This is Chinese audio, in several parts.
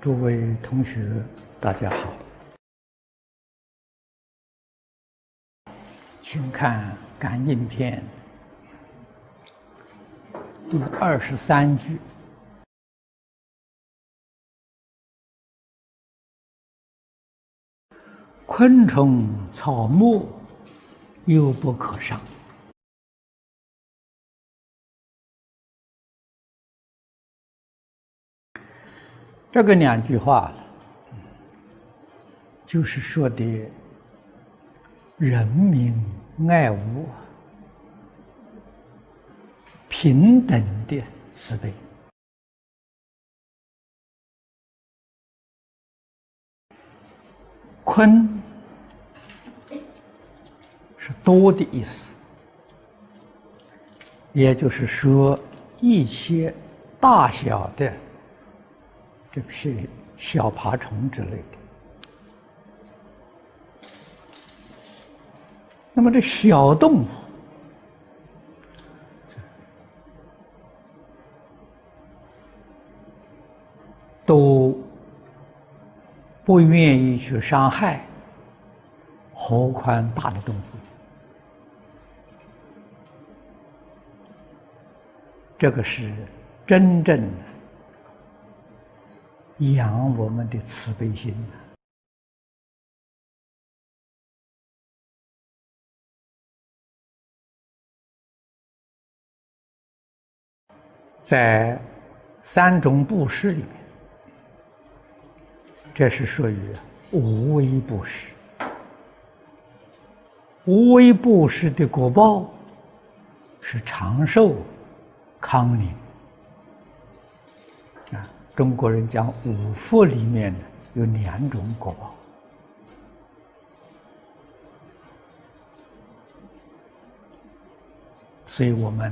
诸位同学，大家好，请看《感应篇》第二十三句：“昆虫草木，又不可伤。”这个两句话，就是说的人民爱物、平等的慈悲。坤是多的意思，也就是说一切大小的。这个是小爬虫之类的。那么这小动物都不愿意去伤害，何况大的动物？这个是真正。养我们的慈悲心在三种布施里面，这是属于无为布施。无为布施的果报是长寿、康宁。中国人讲五福里面呢有两种果报，所以我们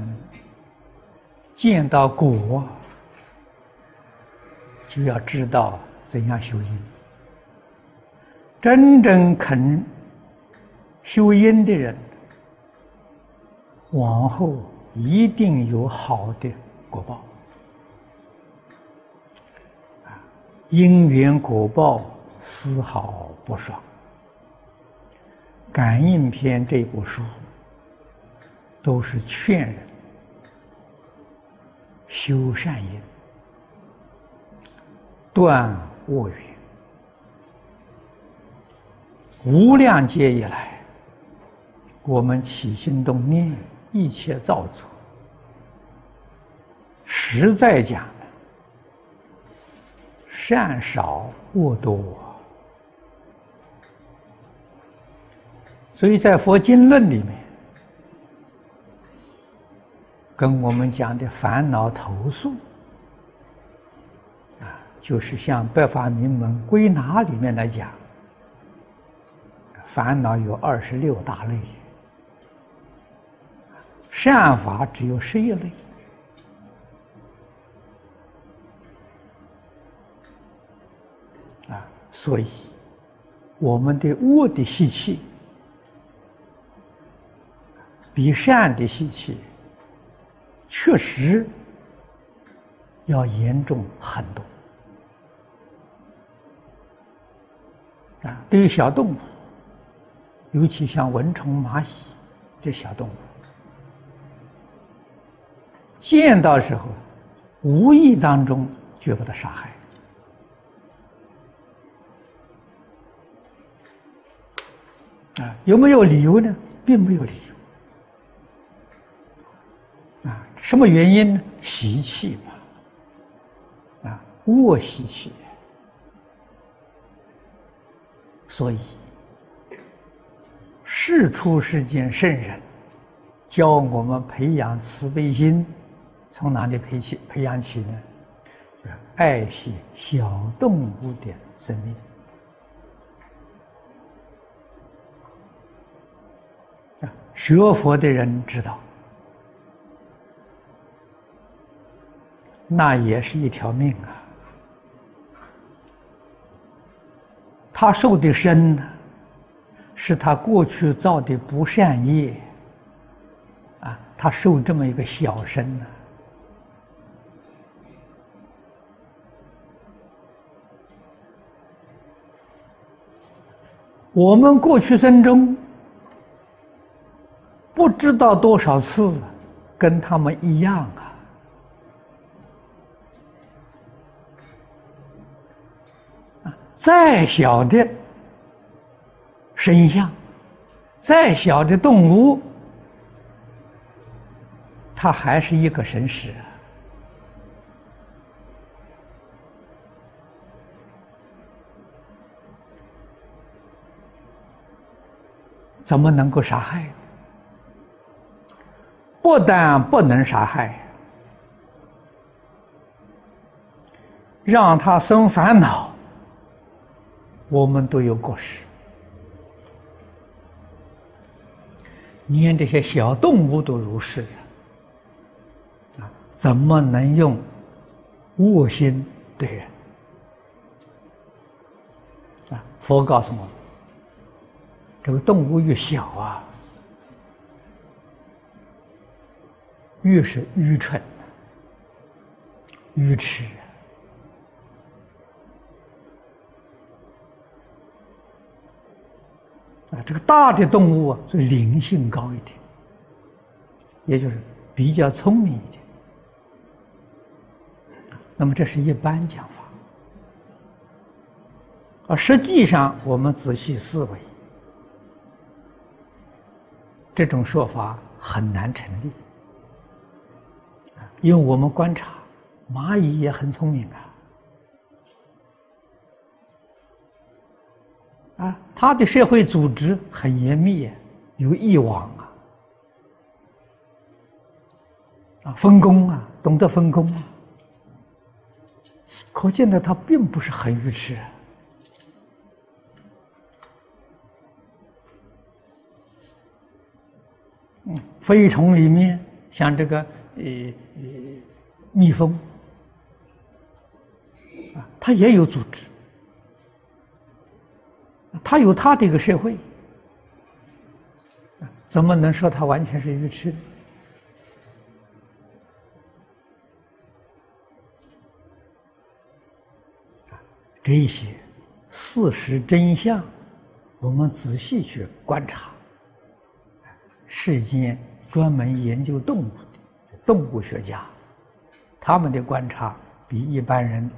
见到果，就要知道怎样修因。真正肯修因的人，往后一定有好的果报。因缘果报丝毫不爽。感应篇这部书都是劝人修善因、断恶缘。无量劫以来，我们起心动念，一切造作，实在讲。善少恶多，所以在佛经论里面，跟我们讲的烦恼投诉，啊，就是像《白法明门归纳》里面来讲，烦恼有二十六大类，善法只有十一类。所以，我们的恶的习气比善的习气确实要严重很多。啊，对于小动物，尤其像蚊虫、蚂蚁这小动物，见到时候，无意当中就把它杀害。啊，有没有理由呢？并没有理由。啊，什么原因呢？习气嘛，啊，恶习气。所以，世出世间圣人教我们培养慈悲心，从哪里培起？培养起呢？就是爱惜小动物的生命。学佛的人知道，那也是一条命啊！他受的身呢，是他过去造的不善业啊，他受这么一个小身呢。我们过去生中。不知道多少次跟他们一样啊！再小的神像，再小的动物，它还是一个神识。怎么能够杀害？不但不能杀害，让他生烦恼，我们都有过失。连这些小动物都如是啊，怎么能用恶心对人？啊，佛告诉我们。这个动物越小啊，越是愚蠢、愚痴啊。这个大的动物啊，所以灵性高一点，也就是比较聪明一点。那么这是一般讲法，而实际上我们仔细思维。这种说法很难成立，因为我们观察，蚂蚁也很聪明啊，啊，它的社会组织很严密，有义网啊，啊，分工啊，懂得分工啊，可见的它并不是很愚痴。嗯飞虫里面，像这个呃蜜蜂啊，它也有组织，它有它的一个社会，怎么能说它完全是愚痴？这些事实真相，我们仔细去观察，世间。专门研究动物动物学家，他们的观察比一般人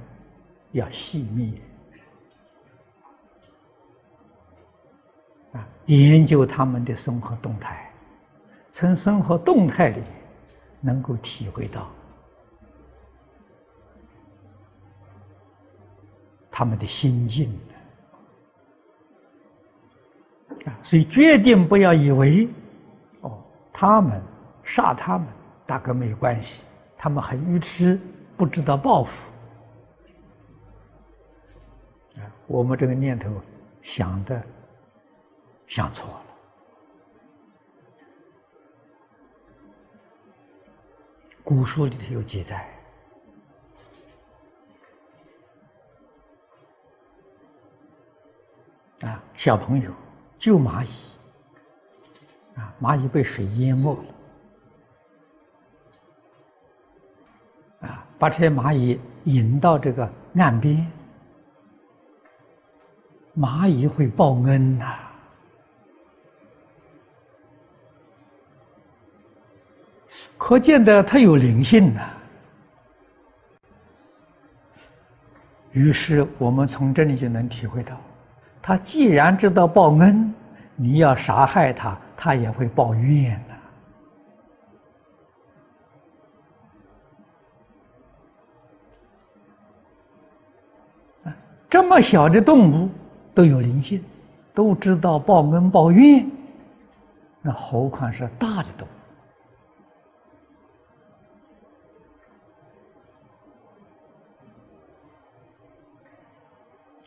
要细密啊！研究他们的生活动态，从生活动态里能够体会到他们的心境啊！所以决定不要以为哦。他们杀他们大哥没有关系，他们很愚痴，不知道报复。啊，我们这个念头想的想错了。古书里头有记载，啊，小朋友救蚂蚁。啊，蚂蚁被水淹没了，把这些蚂蚁引到这个岸边，蚂蚁会报恩呐，可见的它有灵性呐。于是我们从这里就能体会到，它既然知道报恩，你要杀害它。他也会抱怨这么小的动物都有灵性，都知道报恩报怨，那何况是大的动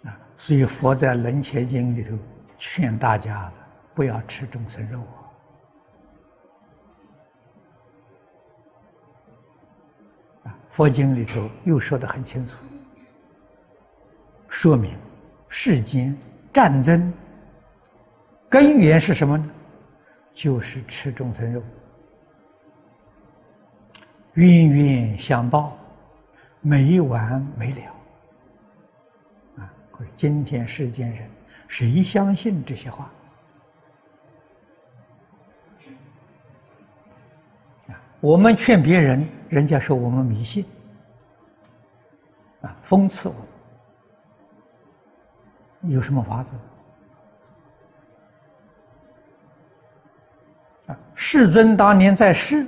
物啊？所以佛在《楞伽经》里头劝大家。不要吃众生肉啊！佛经里头又说的很清楚，说明世间战争根源是什么呢？就是吃众生肉，冤冤相报，没完没了啊！今天世间人谁相信这些话？啊，我们劝别人，人家说我们迷信，啊，讽刺我，有什么法子？啊，世尊当年在世，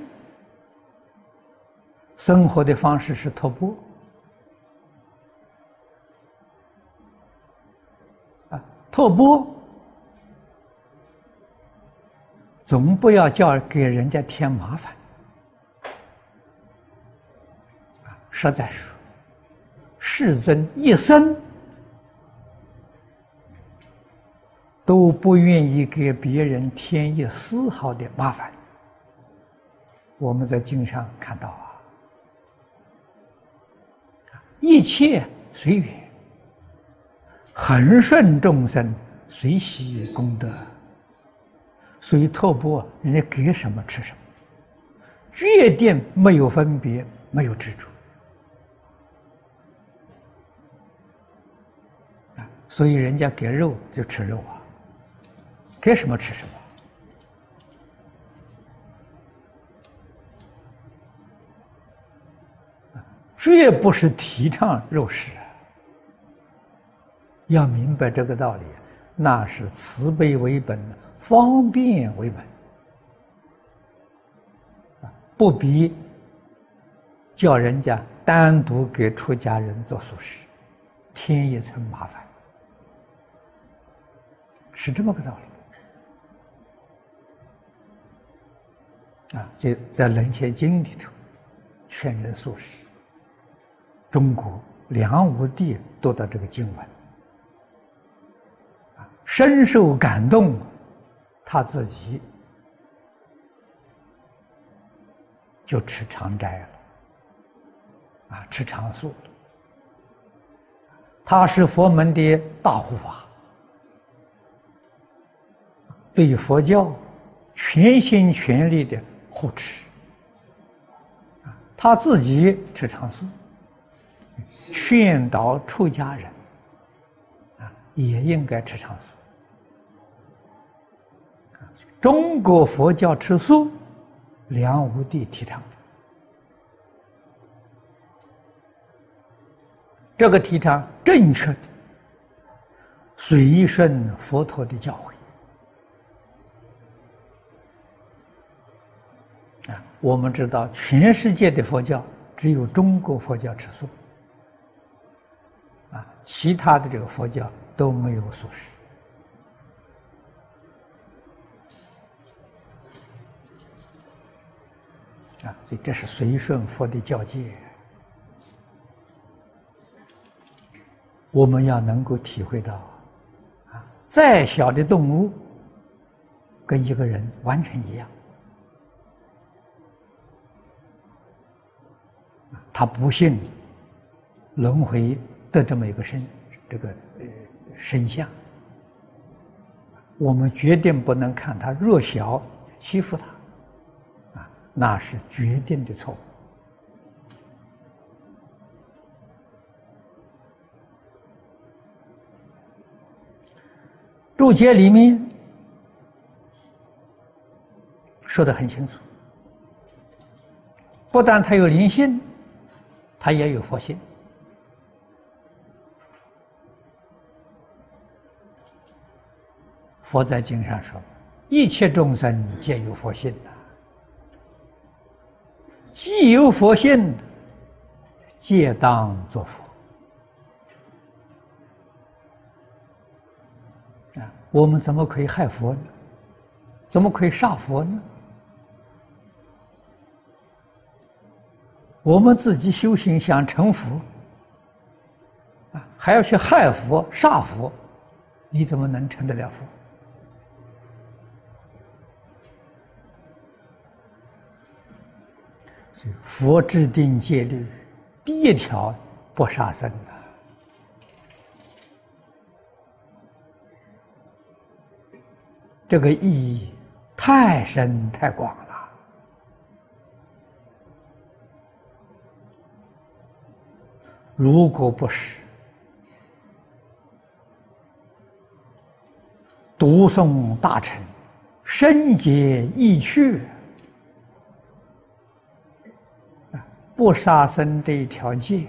生活的方式是托钵。托钵，总不要叫给人家添麻烦。啊实在说，世尊一生都不愿意给别人添一丝毫的麻烦。我们在经上看到啊，一切随缘。恒顺众生，随喜功德，随托钵，人家给什么吃什么，决定没有分别，没有执着啊！所以人家给肉就吃肉啊，给什么吃什么，绝不是提倡肉食。要明白这个道理，那是慈悲为本，方便为本，不必叫人家单独给出家人做素食，添一层麻烦，是这么个道理。啊，就在《楞伽经》里头，劝人素食。中国梁武帝读到这个经文。啊深受感动，他自己就吃长斋了，啊，吃长素了。他是佛门的大护法，对佛教全心全力的护持，他自己吃长素，劝导出家人，啊，也应该吃长素。中国佛教吃素，梁武帝提倡。这个提倡正确的，随顺佛陀的教诲。啊，我们知道，全世界的佛教只有中国佛教吃素，啊，其他的这个佛教都没有素食。啊，所以这是随顺佛的教戒，我们要能够体会到，啊，再小的动物，跟一个人完全一样，他不信轮回的这么一个身，这个呃身相，我们决定不能看他弱小，欺负他。啊那是决定的错误。注解里面说的很清楚，不但他有灵性，他也有佛性。佛在经上说：“一切众生皆有佛性的。”既有佛性，皆当作佛。啊，我们怎么可以害佛呢？怎么可以杀佛呢？我们自己修行想成佛，啊，还要去害佛、杀佛，你怎么能成得了佛？佛制定戒律，第一条不杀生的，这个意义太深太广了。如果不是读诵大乘，深解意趣，不杀生这一条戒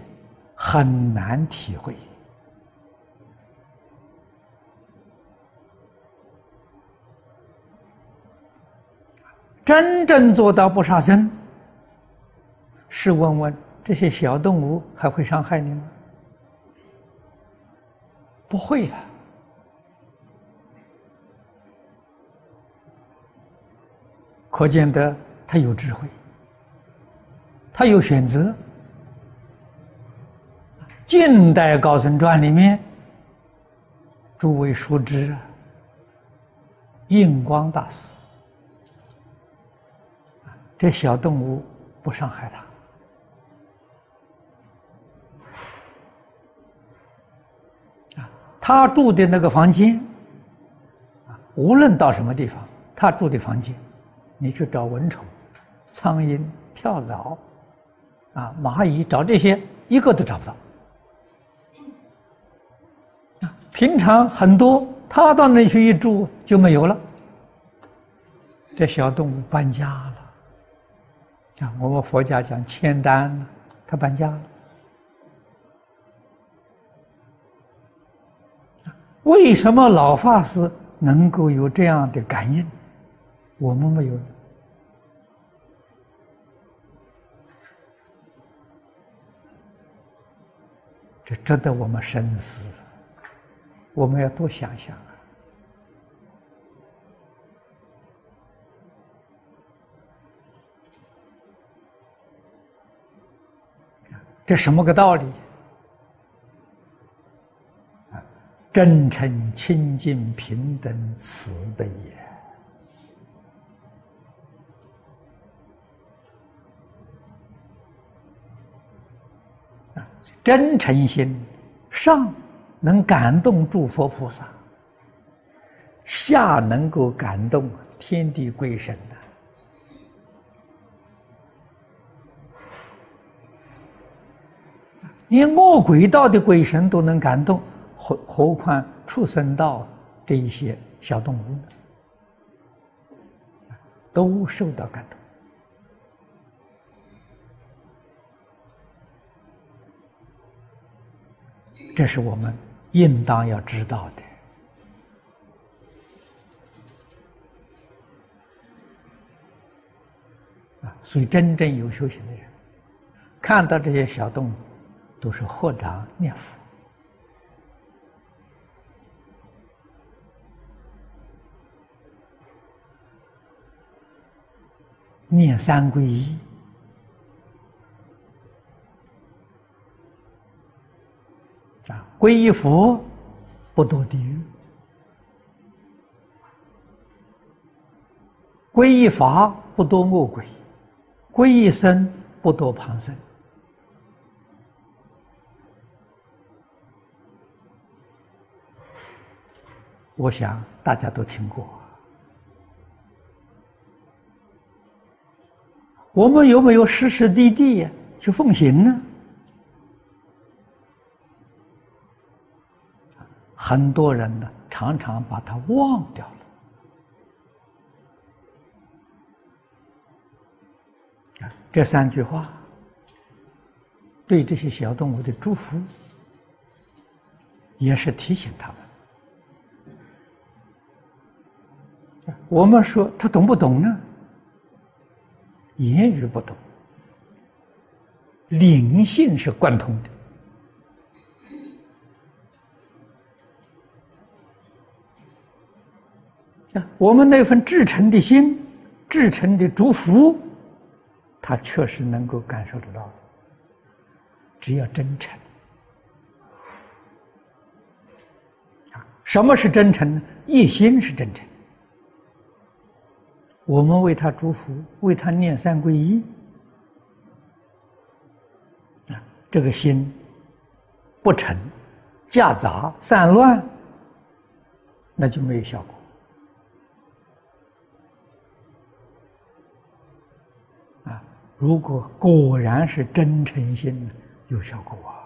很难体会。真正做到不杀生，试问问这些小动物还会伤害你吗？不会了。可见得他有智慧，他有选择。近代高僧传里面，诸位熟知啊，印光大师。这小动物不伤害他他住的那个房间啊，无论到什么地方，他住的房间，你去找蚊虫、苍蝇、跳蚤啊、蚂蚁，找这些一个都找不到啊！平常很多，他到那去一住就没有了。这小动物搬家了。啊，我们佛家讲签单了，他搬家了。为什么老法师能够有这样的感应，我们没有？这值得我们深思，我们要多想想。这什么个道理？啊，真诚、清净、平等、慈悲也。啊，真诚心上能感动诸佛菩萨，下能够感动天地鬼神的。连恶鬼道的鬼神都能感动，何何况畜生道这一些小动物呢？都受到感动。这是我们应当要知道的啊！所以，真正有修行的人，看到这些小动物。都是合掌念佛，念三皈依啊，皈依佛不堕地狱，皈依法不堕恶鬼，皈依僧不堕旁生。我想大家都听过，我们有没有实实地地去奉行呢？很多人呢，常常把它忘掉了。这三句话对这些小动物的祝福，也是提醒他们。我们说他懂不懂呢？言语不懂，灵性是贯通的。啊我们那份至诚的心、至诚的祝福，他确实能够感受得到的。只要真诚啊，什么是真诚呢？一心是真诚。我们为他祝福，为他念三皈依，啊，这个心不成、夹杂、散乱，那就没有效果。啊，如果果然是真诚心，有效果啊。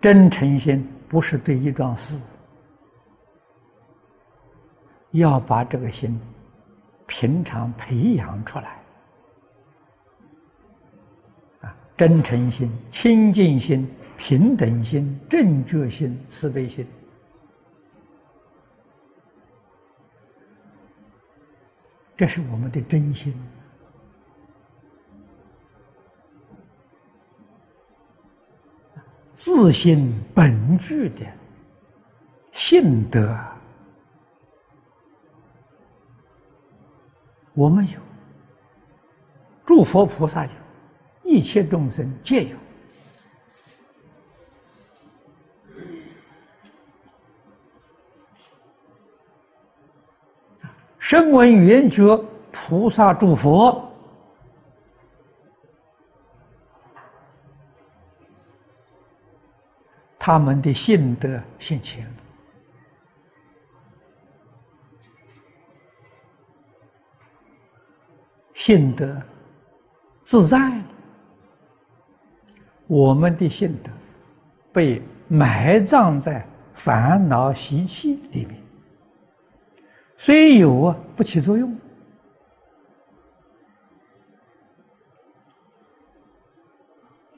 真诚心不是对一桩事，要把这个心平常培养出来。啊，真诚心、清净心、平等心、正觉心、慈悲心，这是我们的真心。自信本具的性德，我们有；诸佛菩萨有，一切众生皆有。声闻缘觉菩萨诸佛。他们的性德现前性德自在，我们的性德被埋葬在烦恼习气里面，虽有啊，不起作用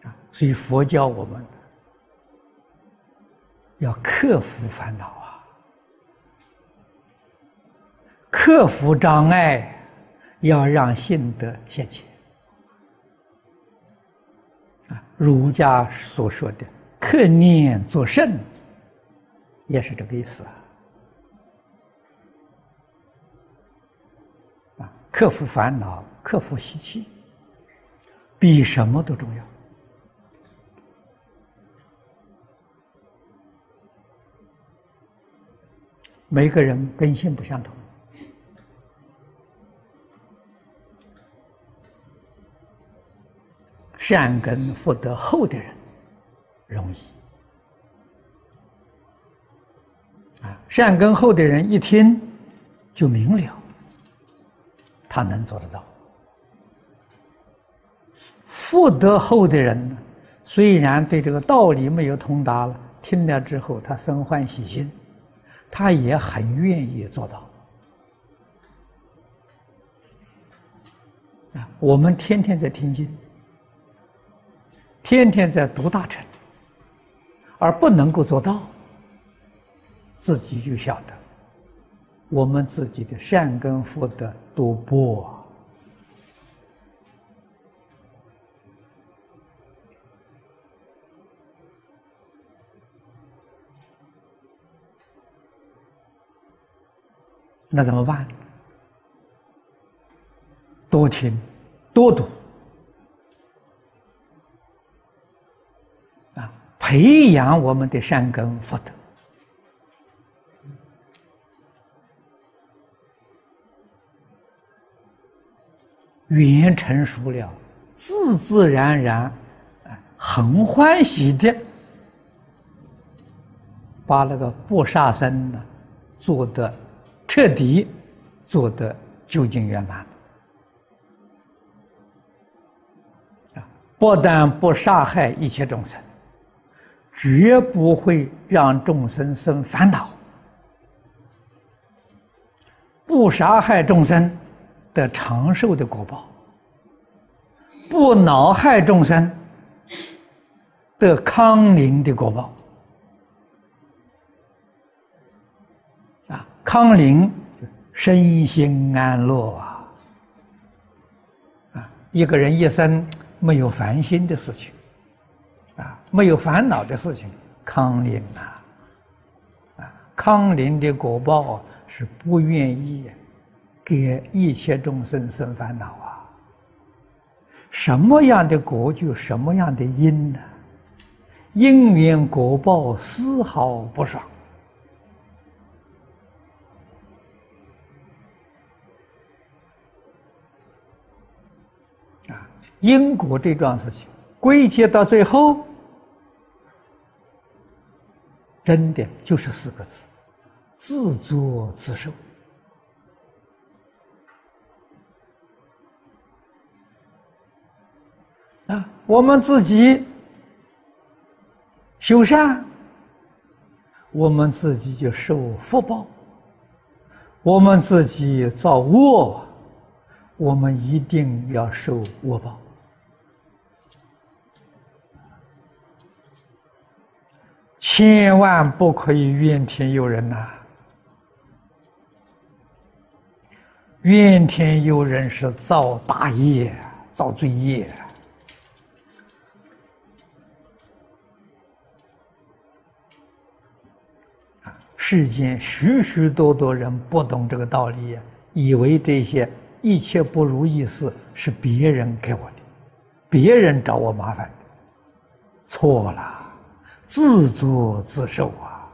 啊，所以佛教我们。要克服烦恼啊，克服障碍，要让性德现前啊。儒家所说的“克念作圣”，也是这个意思啊。啊，克服烦恼，克服习气，比什么都重要。每个人根性不相同，善根福德厚的人容易啊，善根厚的人一听就明了，他能做得到。福德厚的人，虽然对这个道理没有通达了，听了之后他生欢喜心。他也很愿意做到啊！我们天天在听经，天天在读大乘，而不能够做到，自己就晓得我们自己的善根福德多薄。那怎么办？多听，多读，啊，培养我们的善根福德，语言成熟了，自自然然，啊很欢喜的，把那个不杀生呢做的。彻底做得究竟圆满啊！不但不杀害一切众生，绝不会让众生生烦恼。不杀害众生的长寿的果报，不恼害众生的康宁的果报。康宁，身心安乐啊！啊，一个人一生没有烦心的事情，啊，没有烦恼的事情，康宁啊！啊，康宁的果报是不愿意给一切众生生烦恼啊！什么样的果就什么样的因呢？因缘果报丝毫不爽。因果这桩事情归结到最后，真的就是四个字：自作自受。啊，我们自己修善，我们自己就受福报；我们自己造恶，我们一定要受恶报。千万不可以怨天尤人呐！怨天尤人是造大业、造罪业。世间许许多多人不懂这个道理，以为这些一切不如意事是别人给我的，别人找我麻烦，错了。自作自受啊！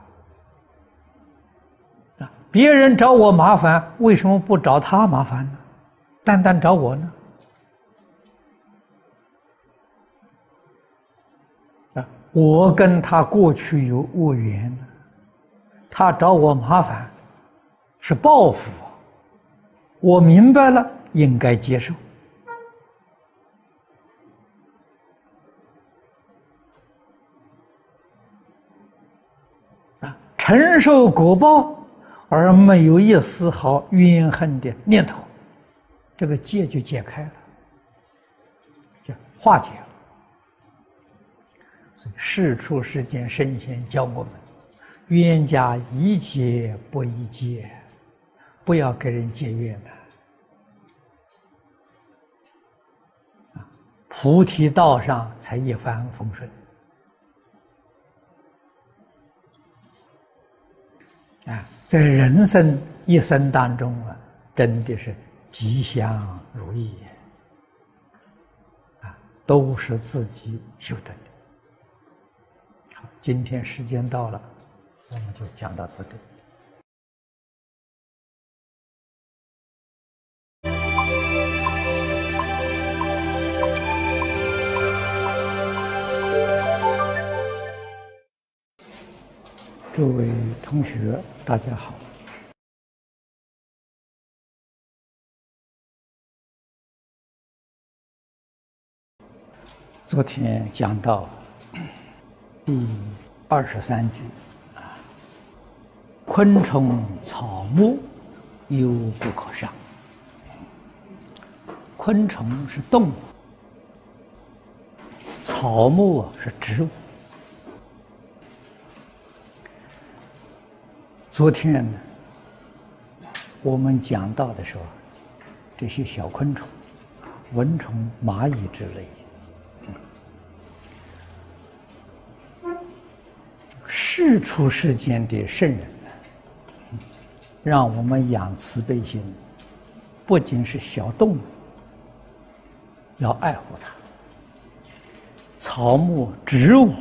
啊，别人找我麻烦，为什么不找他麻烦呢？单单找我呢？啊，我跟他过去有恶缘，他找我麻烦是报复，我明白了，应该接受。承受果报而没有一丝毫怨恨的念头，这个结就解开了，就化解了。所以世出世间圣贤教我们：冤家宜解不宜结，不要跟人结怨的。菩提道上才一帆风顺。啊，在人生一生当中啊，真的是吉祥如意啊，都是自己修的。好，今天时间到了，我们就讲到这里。诸位同学，大家好。昨天讲到第二十三句啊，昆虫草木犹不可伤。昆虫是动物，草木是植物。昨天呢，我们讲到的时候，这些小昆虫，蚊虫、蚂蚁之类，世出世间的圣人呢，让我们养慈悲心，不仅是小动物，要爱护它，草木植物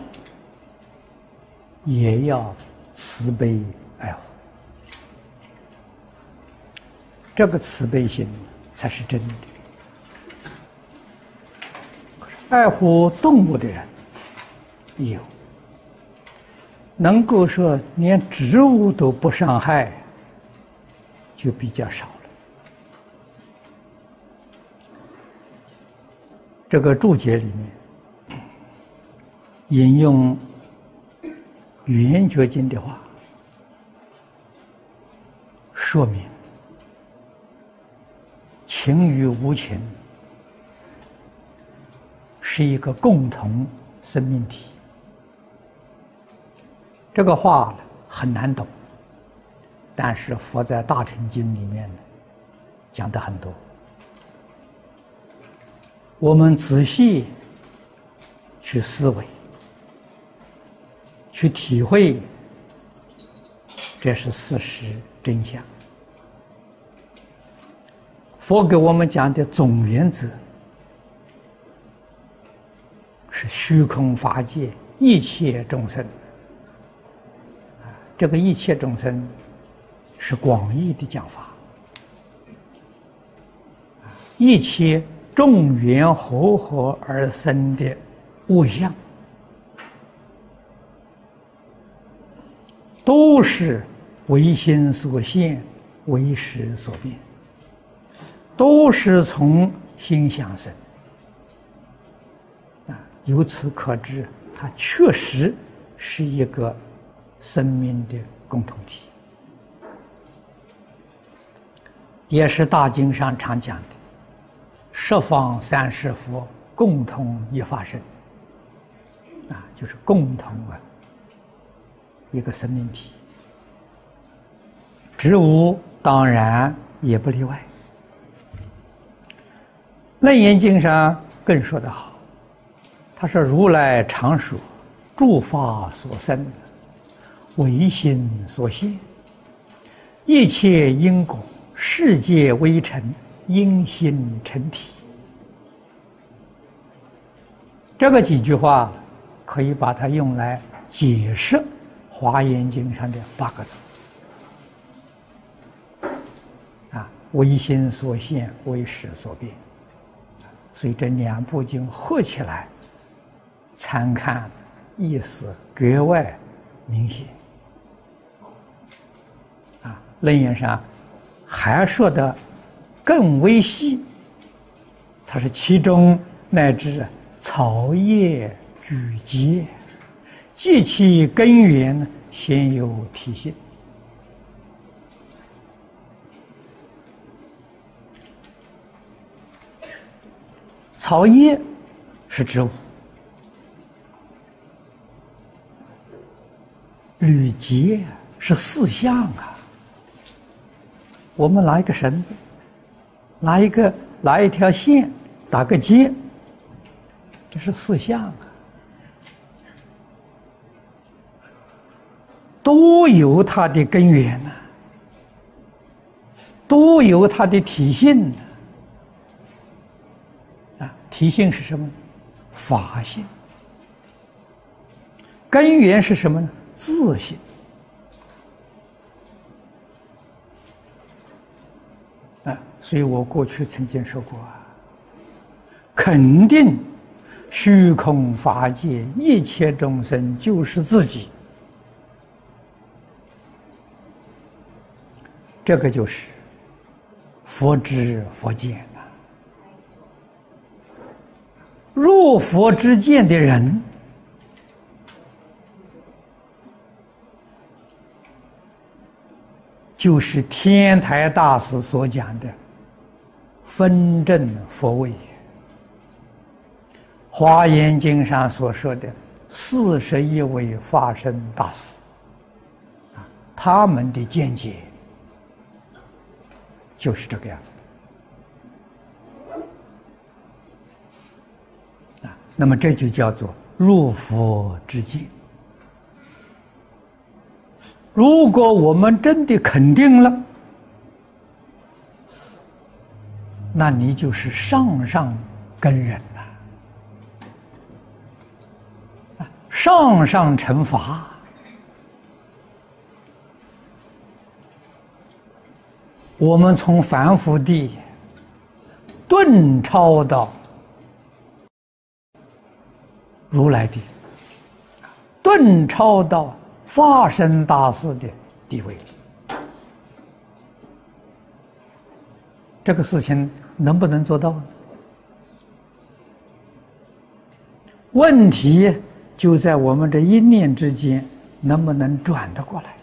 也要慈悲。爱护，这个慈悲心才是真的。爱护动物的人有，能够说连植物都不伤害，就比较少了。这个注解里面引用《圆觉经》的话。说明情与无情是一个共同生命体。这个话很难懂，但是佛在《大乘经》里面讲的很多。我们仔细去思维、去体会，这是事实真相。佛给我们讲的总原则是虚空法界一切众生啊，这个一切众生是广义的讲法一切众缘和合而生的物象，都是唯心所现，唯识所变。都是从心想生啊，由此可知，它确实是一个生命的共同体，也是大经上常讲的“十方三世佛共同一法身”，啊，就是共同啊一个生命体。植物当然也不例外。《楞严经》上更说得好，他说：“如来常说，诸法所生，唯心所现，一切因果，世界微尘，因心成体。”这个几句话可以把它用来解释《华严经》上的八个字：“啊，唯心所现，为识所变。”所以这两部经合起来参看，意思格外明显。啊，楞严上还说的更微细，它是其中乃至草叶聚集，即其根源先有体性。草叶是植物，缕结是四象啊。我们拿一个绳子，拿一个拿一条线，打个结，这是四象啊，都有它的根源呐，都有它的体性。体性是什么？法性。根源是什么呢？自性。啊，所以我过去曾经说过啊，肯定虚空法界一切众生就是自己，这个就是佛知佛见。入佛之见的人，就是天台大师所讲的分正佛位，《华严经》上所说的四十一位法身大师，啊，他们的见解就是这个样子。那么这就叫做入佛之境。如果我们真的肯定了，那你就是上上根人了，上上乘法。我们从凡夫地顿超到。如来的顿超到化身大士的地位，这个事情能不能做到？问题就在我们这一念之间，能不能转得过来？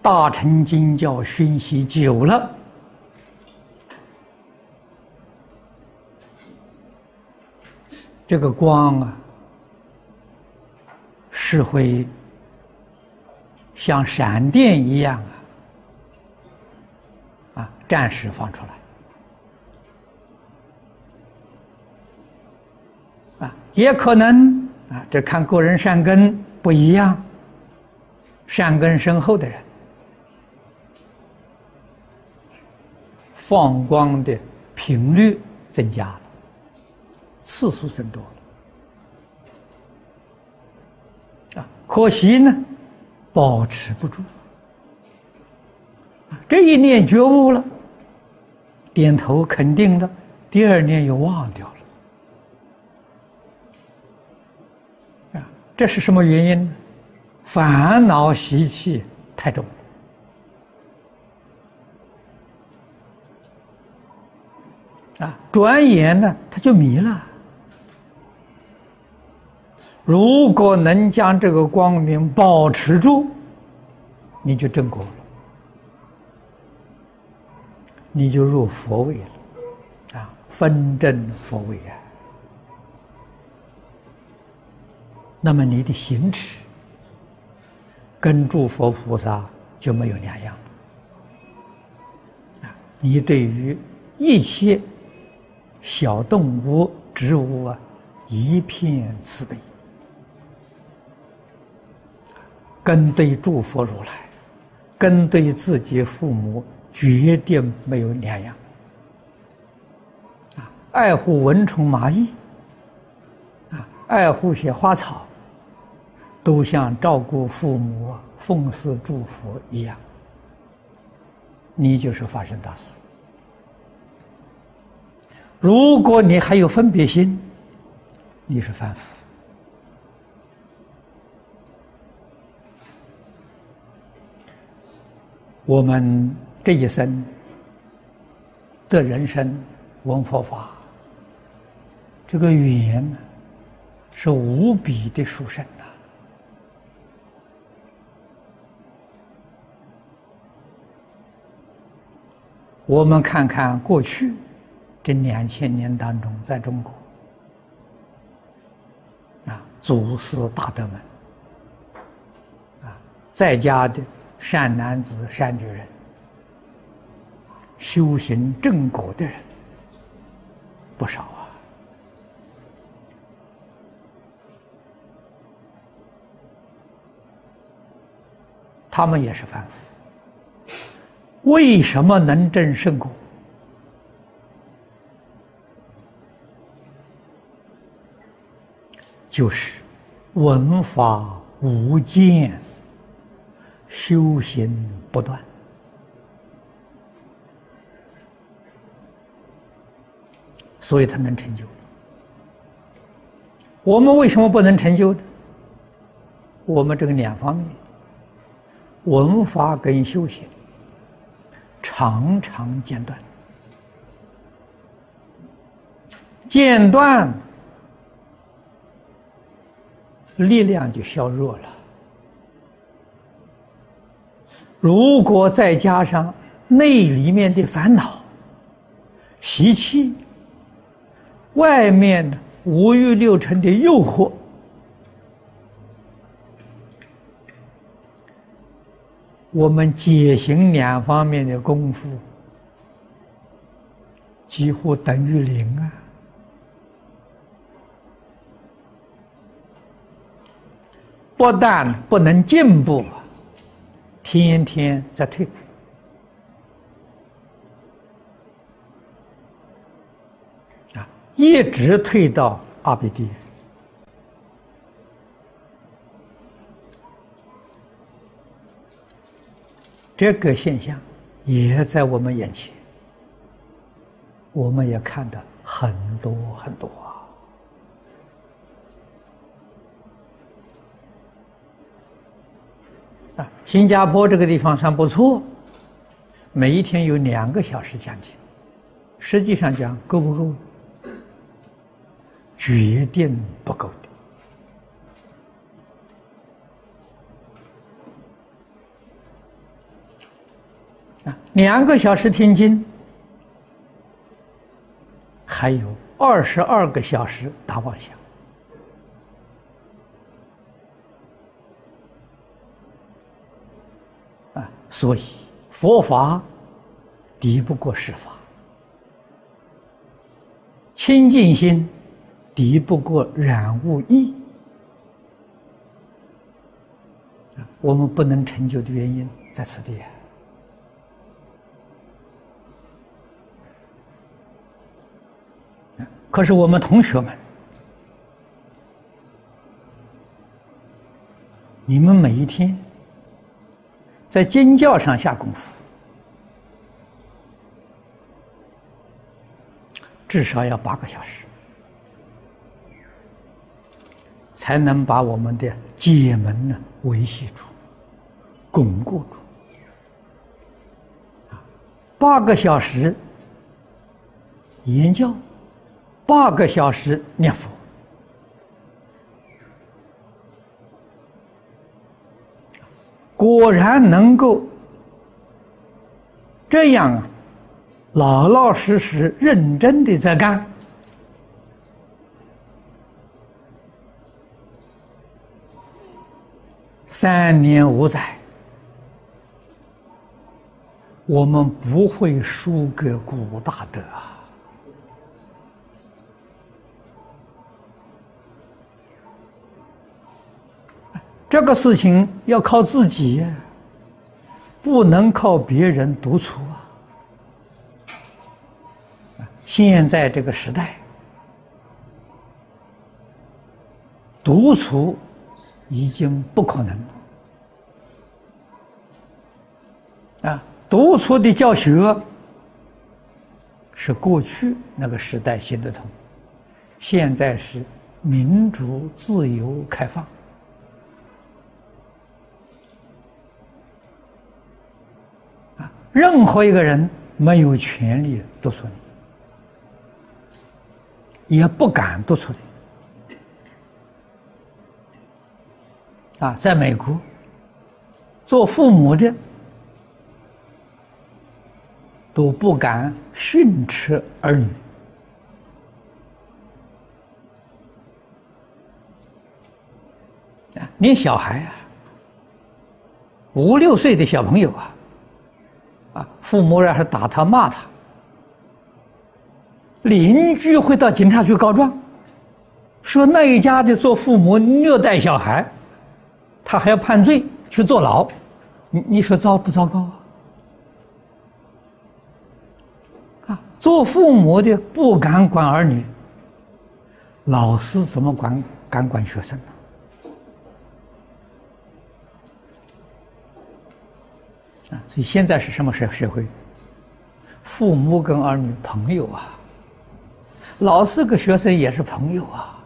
大乘经教熏习久了。这个光啊，是会像闪电一样啊，啊，暂时放出来，啊，也可能啊，这看个人善根不一样，善根深厚的人，放光的频率增加了。次数增多了啊！可惜呢，保持不住。这一念觉悟了，点头肯定的，第二念又忘掉了啊！这是什么原因呢？烦恼习气太重啊！转眼呢，他就迷了。如果能将这个光明保持住，你就正果了，你就入佛位了，啊，分正佛位啊。那么你的行持跟诸佛菩萨就没有两样了，啊，你对于一切小动物、植物啊，一片慈悲。跟对诸佛如来，跟对自己父母，绝对没有两样。啊，爱护蚊虫蚂蚁，啊，爱护些花草，都像照顾父母、奉祀诸佛一样。你就是发生大事。如果你还有分别心，你是凡夫。我们这一生的人生闻佛法，这个缘是无比的殊胜呐。我们看看过去这两千年当中，在中国啊，祖师大德们啊，在家的。善男子、善女人，修行正果的人不少啊。他们也是凡夫，为什么能证圣果？就是闻法无间。修行不断，所以他能成就。我们为什么不能成就呢？我们这个两方面，文法跟修行常常间断，间断，力量就削弱了。如果再加上内里面的烦恼、习气，外面五欲六尘的诱惑，我们解行两方面的功夫几乎等于零啊！不但不能进步。天天在退步啊，一直退到阿鼻地。这个现象也在我们眼前，我们也看的很多很多。啊，新加坡这个地方算不错，每一天有两个小时讲经，实际上讲够不够？决定不够的。啊，两个小时听经，还有二十二个小时打妄想。所以，佛法敌不过世法，清净心敌不过染物意。我们不能成就的原因在此地。可是我们同学们，你们每一天。在经教上下功夫，至少要八个小时，才能把我们的解门呢维系住、巩固住。八个小时研教，八个小时念佛，果然能够这样啊，老老实实、认真的在干，三年五载，我们不会输给古大德啊。这个事情要靠自己，不能靠别人督促啊！现在这个时代，独处已经不可能了啊！独处的教学是过去那个时代行得通，现在是民主、自由、开放。任何一个人没有权利督促你，也不敢督促你。啊，在美国，做父母的都不敢训斥儿女。啊，连小孩啊，五六岁的小朋友啊。啊，父母要是打他骂他，邻居会到警察局告状，说那一家的做父母虐待小孩，他还要判罪去坐牢，你你说糟不糟糕啊？啊，做父母的不敢管儿女，老师怎么管敢管学生呢？啊，所以现在是什么社社会？父母跟儿女朋友啊，老师跟学生也是朋友啊。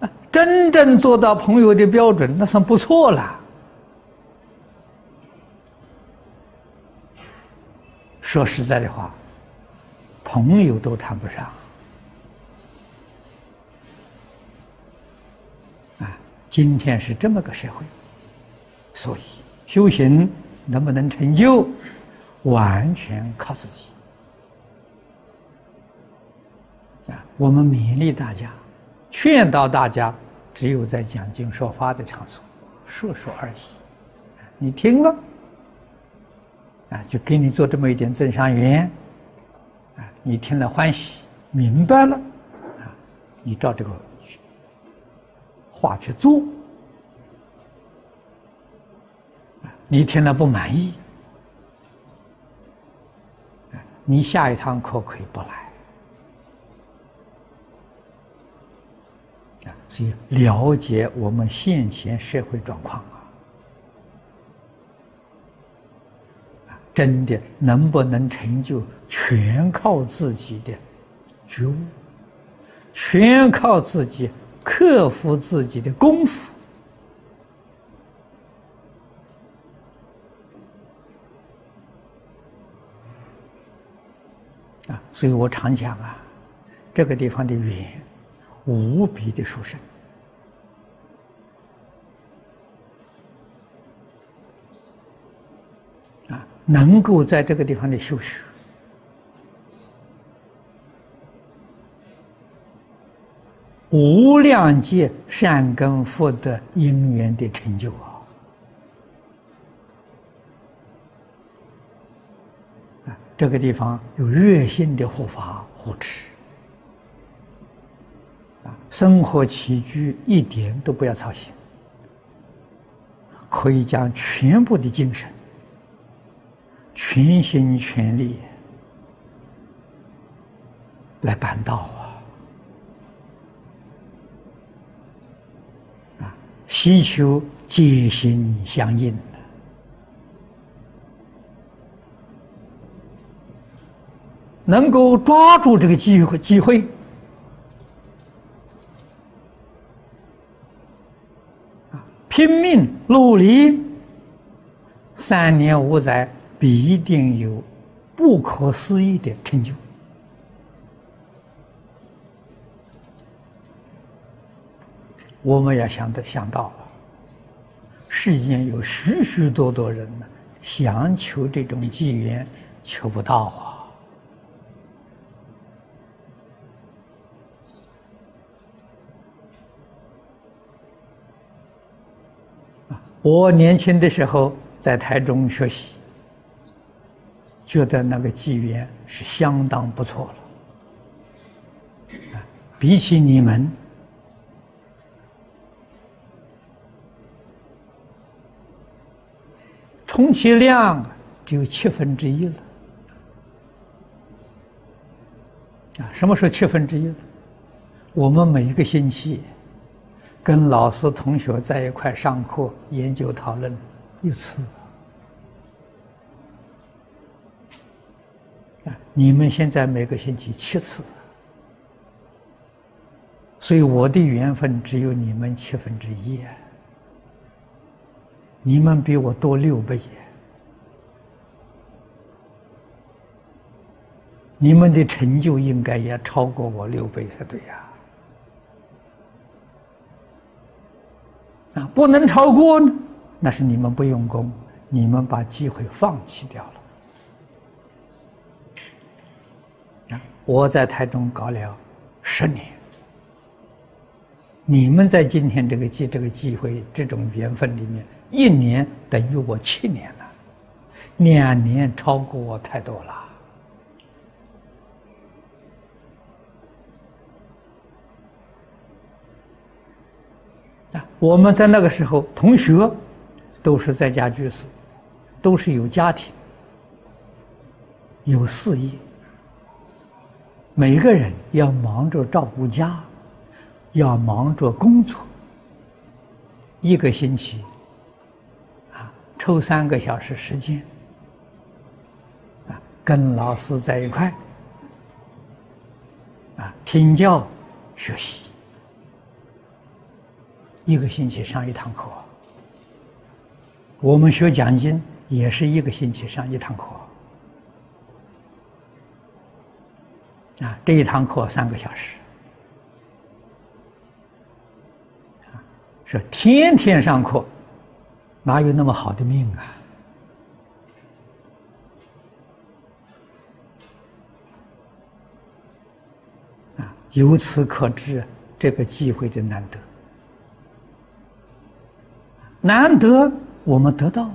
啊，真正做到朋友的标准，那算不错了。说实在的话，朋友都谈不上。啊，今天是这么个社会。所以，修行能不能成就，完全靠自己。啊，我们勉励大家，劝导大家，只有在讲经说法的场所，说说而已。你听了，啊，就给你做这么一点增上缘。啊，你听了欢喜，明白了，啊，你照这个话去做。你听了不满意，你下一堂课可以不来啊！所以了解我们现前社会状况啊，真的能不能成就，全靠自己的觉悟，全靠自己克服自己的功夫。所以我常讲啊，这个地方的缘无比的殊胜啊，能够在这个地方的修学，无量劫善根福德因缘的成就啊。这个地方有热心的护法护持，啊，生活起居一点都不要操心，可以将全部的精神、全心全力来办道啊！啊，希求皆心相应。能够抓住这个机会，机会啊，拼命努力，三年五载必定有不可思议的成就我们要想的想到，世间有许许多多人呢，想求这种机缘，求不到啊。我年轻的时候在台中学习，觉得那个机缘是相当不错了。比起你们，充其量只有七分之一了。啊，什么时候七分之一了？我们每一个星期。跟老师、同学在一块上课、研究、讨论一次啊！你们现在每个星期七次，所以我的缘分只有你们七分之一，你们比我多六倍，你们的成就应该也超过我六倍才对呀。啊不能超过呢，那是你们不用功，你们把机会放弃掉了。啊，我在台中搞了十年，你们在今天这个机这个机会这种缘分里面，一年等于我七年了，两年超过我太多了。啊，我们在那个时候，同学都是在家居士，都是有家庭、有事业，每个人要忙着照顾家，要忙着工作，一个星期啊，抽三个小时时间啊，跟老师在一块啊，听教学习。一个星期上一堂课，我们学讲经也是一个星期上一堂课，啊，这一堂课三个小时，啊，说天天上课，哪有那么好的命啊？啊，由此可知这个机会的难得。难得我们得到了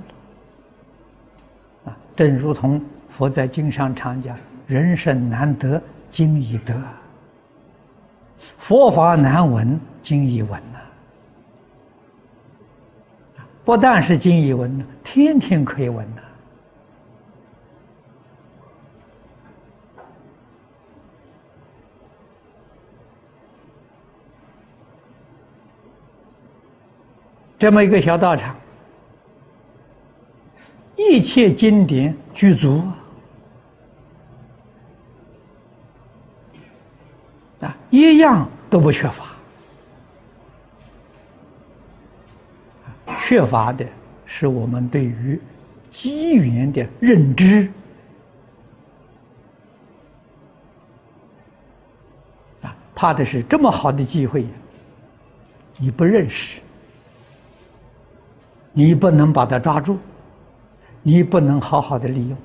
啊！正如同佛在经上常讲：“人生难得今已得，佛法难闻今已闻呐。”不但是经已闻天天可以闻呐。这么一个小道场，一切经典具足啊，一样都不缺乏。缺乏的是我们对于机缘的认知啊，怕的是这么好的机会，你不认识。你不能把它抓住，你不能好好的利用，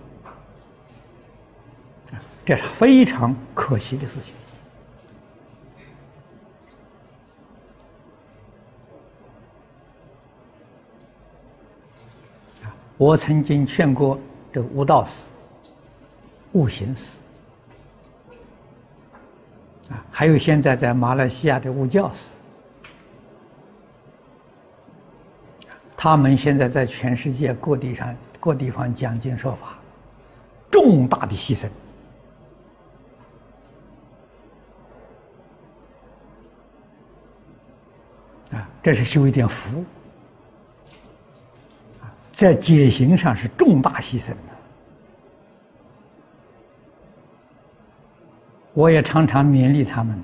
这是非常可惜的事情。我曾经劝过这悟道士、悟行寺，啊，还有现在在马来西亚的悟教士。他们现在在全世界各地上各地方讲经说法，重大的牺牲啊！这是修一点福在解行上是重大牺牲的。我也常常勉励他们，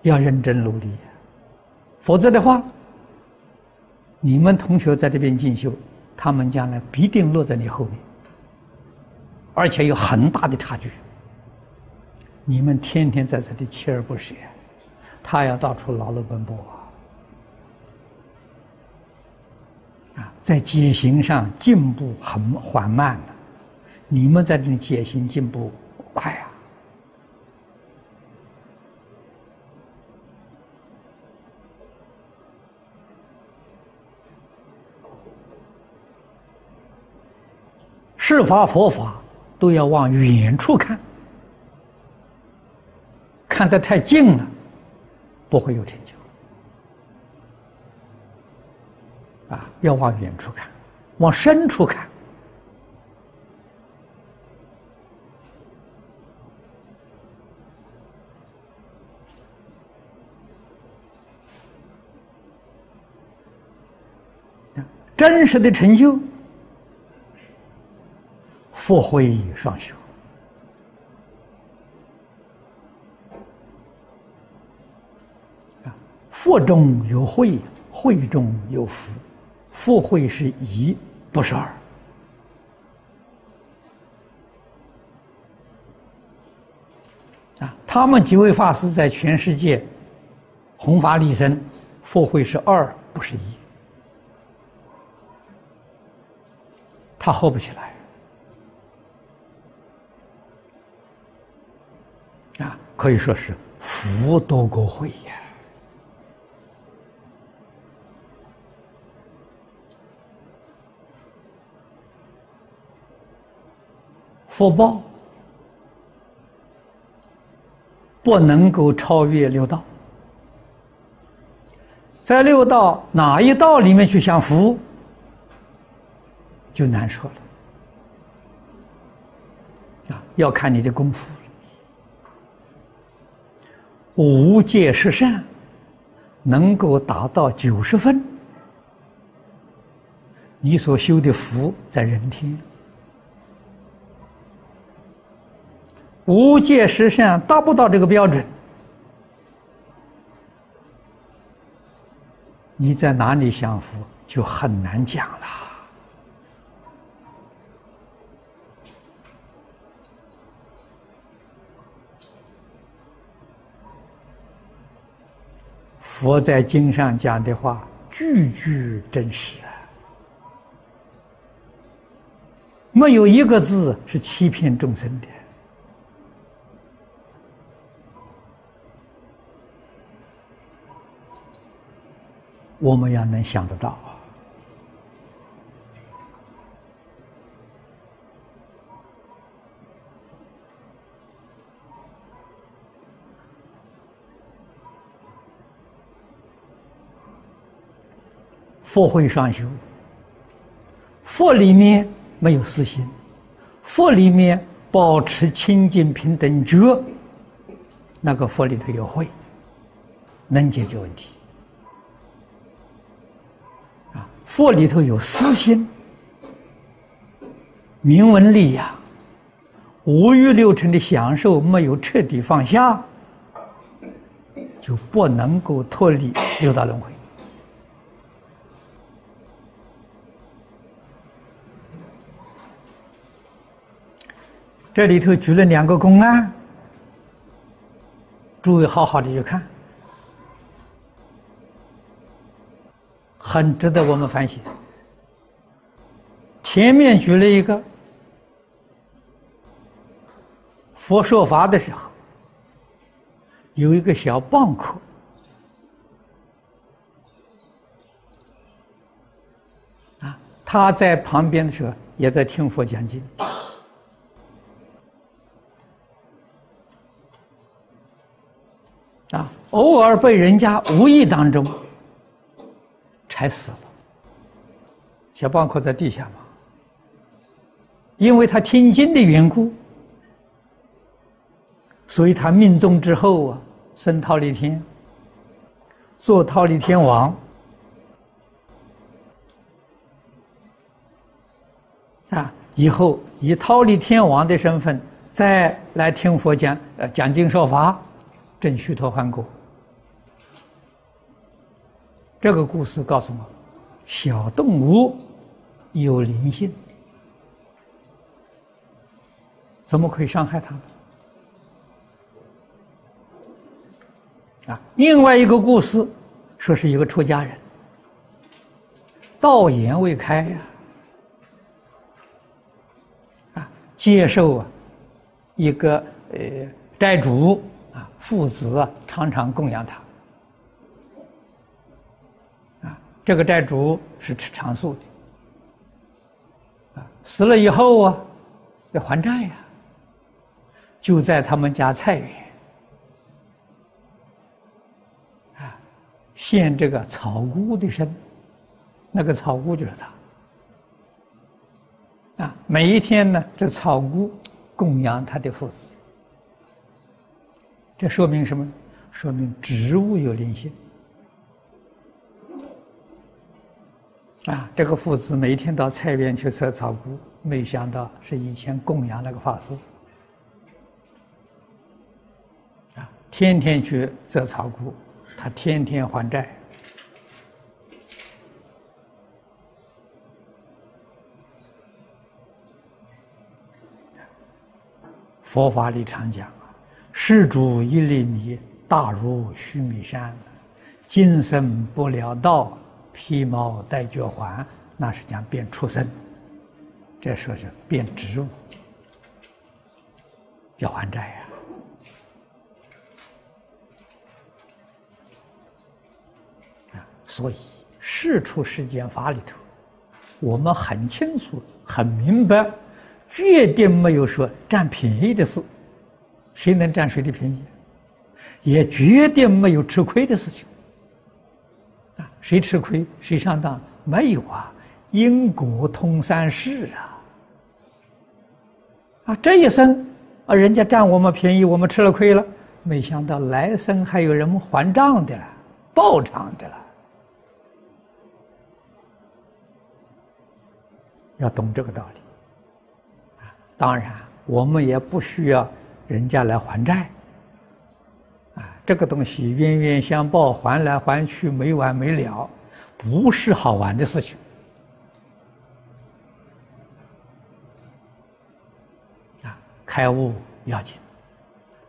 要认真努力，否则的话。你们同学在这边进修他们将来必定落在你后面而且有很大的差距。你们天天在这里锲而不舍他要到处劳碌奔波。啊在解行上进步很缓慢你们在这里解行进步快啊。世法佛法都要往远处看，看得太近了，不会有成就。啊，要往远处看，往深处看。真实的成就，佛会双修。啊，佛中有慧，慧中有福。佛慧是一，不是二。啊，他们几位法师在全世界弘法利生，佛慧是二，不是一。他合不起来。啊，可以说是福多过慧呀。福报不能够超越六道，在六道哪一道里面去享福，就难说了啊！要看你的功夫无戒十善能够达到九十分，你所修的福在人天。无戒十善达不到这个标准，你在哪里享福就很难讲了。佛在经上讲的话，句句真实啊，没有一个字是欺骗众生的。我们要能想得到，佛会双修，佛里面没有私心，佛里面保持清净平等觉，那个佛里头有慧，能解决问题。啊佛里头有私心，名闻利呀，五欲六尘的享受没有彻底放下，就不能够脱离六道轮回。这里头举了两个公案，诸位好好的去看。很值得我们反省。前面举了一个佛说法的时候，有一个小蚌壳啊，他在旁边的时候也在听佛讲经啊，偶尔被人家无意当中。踩死了，小蚌壳在地下嘛，因为他听经的缘故，所以他命中之后啊，升忉利天，做忉利天王，啊，以后以忉利天王的身份再来听佛讲，呃，讲经说法，正虚脱，换骨。这个故事告诉我，小动物有灵性，怎么可以伤害它呢？啊，另外一个故事说是一个出家人，道言未开呀，啊，接受啊一个呃债主啊父子啊常常供养他，啊，这个债主是吃长素的，啊，死了以后啊要还债呀，就在他们家菜园啊献这个草菇的身。那个草菇就是他啊！每一天呢，这草菇供养他的父子，这说明什么？说明植物有灵性啊！这个父子每天到菜园去采草菇，没想到是以前供养那个法师啊！天天去摘草菇，他天天还债。佛法里常讲施主一粒米，大如须弥山；今生不了道，披毛戴角环，那是讲变畜生。这说是变植物，要还债呀。啊，所以世出世间法里头，我们很清楚、很明白。绝对没有说占便宜的事，谁能占谁的便宜？也绝对没有吃亏的事情。啊，谁吃亏谁上当？没有啊，因果通三世啊！啊，这一生啊，人家占我们便宜，我们吃了亏了，没想到来生还有人还账的了，报偿的了。要懂这个道理。当然，我们也不需要人家来还债，啊，这个东西冤冤相报，还来还去没完没了，不是好玩的事情。啊，开悟要紧，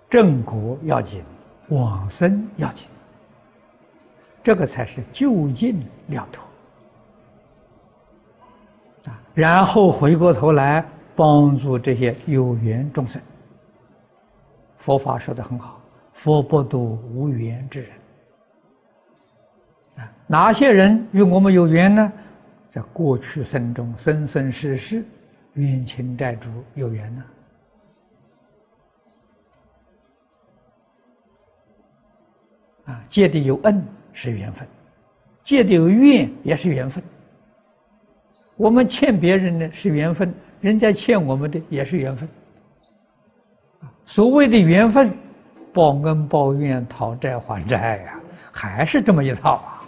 正果要紧，往生要紧，这个才是就近了脱。啊，然后回过头来。帮助这些有缘众生，佛法说的很好，佛不度无缘之人。啊，哪些人与我们有缘呢？在过去生中，生生世世冤亲债主有缘呢。啊，借的有恩是缘分，借的有怨也是缘分。我们欠别人的是缘分。人家欠我们的也是缘分，所谓的缘分，报恩报怨、讨债还债呀，还是这么一套啊！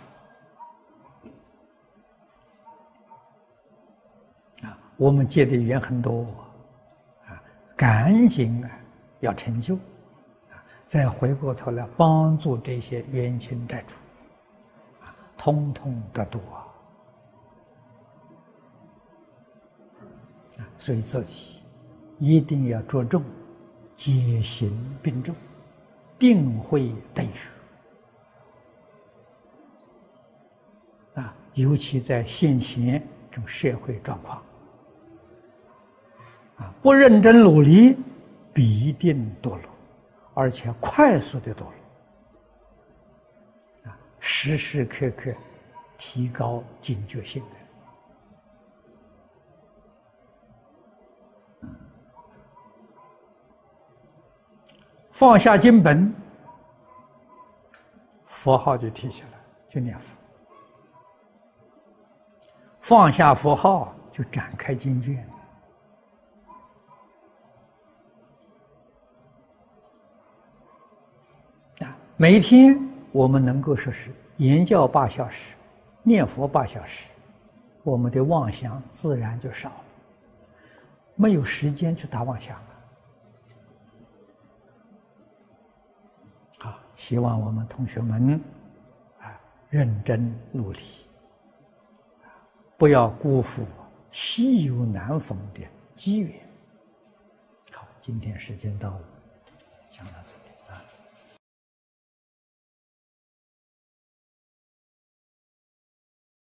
啊，我们结的缘很多，啊，赶紧啊要成就，啊，再回过头来帮助这些冤亲债主，通通得度啊！所以自己一定要着重戒行并重，定慧等学啊！尤其在现前这种社会状况啊，不认真努力，必定堕落，而且快速的堕落啊！时时刻刻提高警觉性。放下经本，佛号就提起来，就念佛；放下佛号，就展开经卷。啊，每一天我们能够说是言教八小时，念佛八小时，我们的妄想自然就少了，没有时间去打妄想了。希望我们同学们啊认真努力，不要辜负稀有难逢的机缘。好，今天时间到了，讲到此。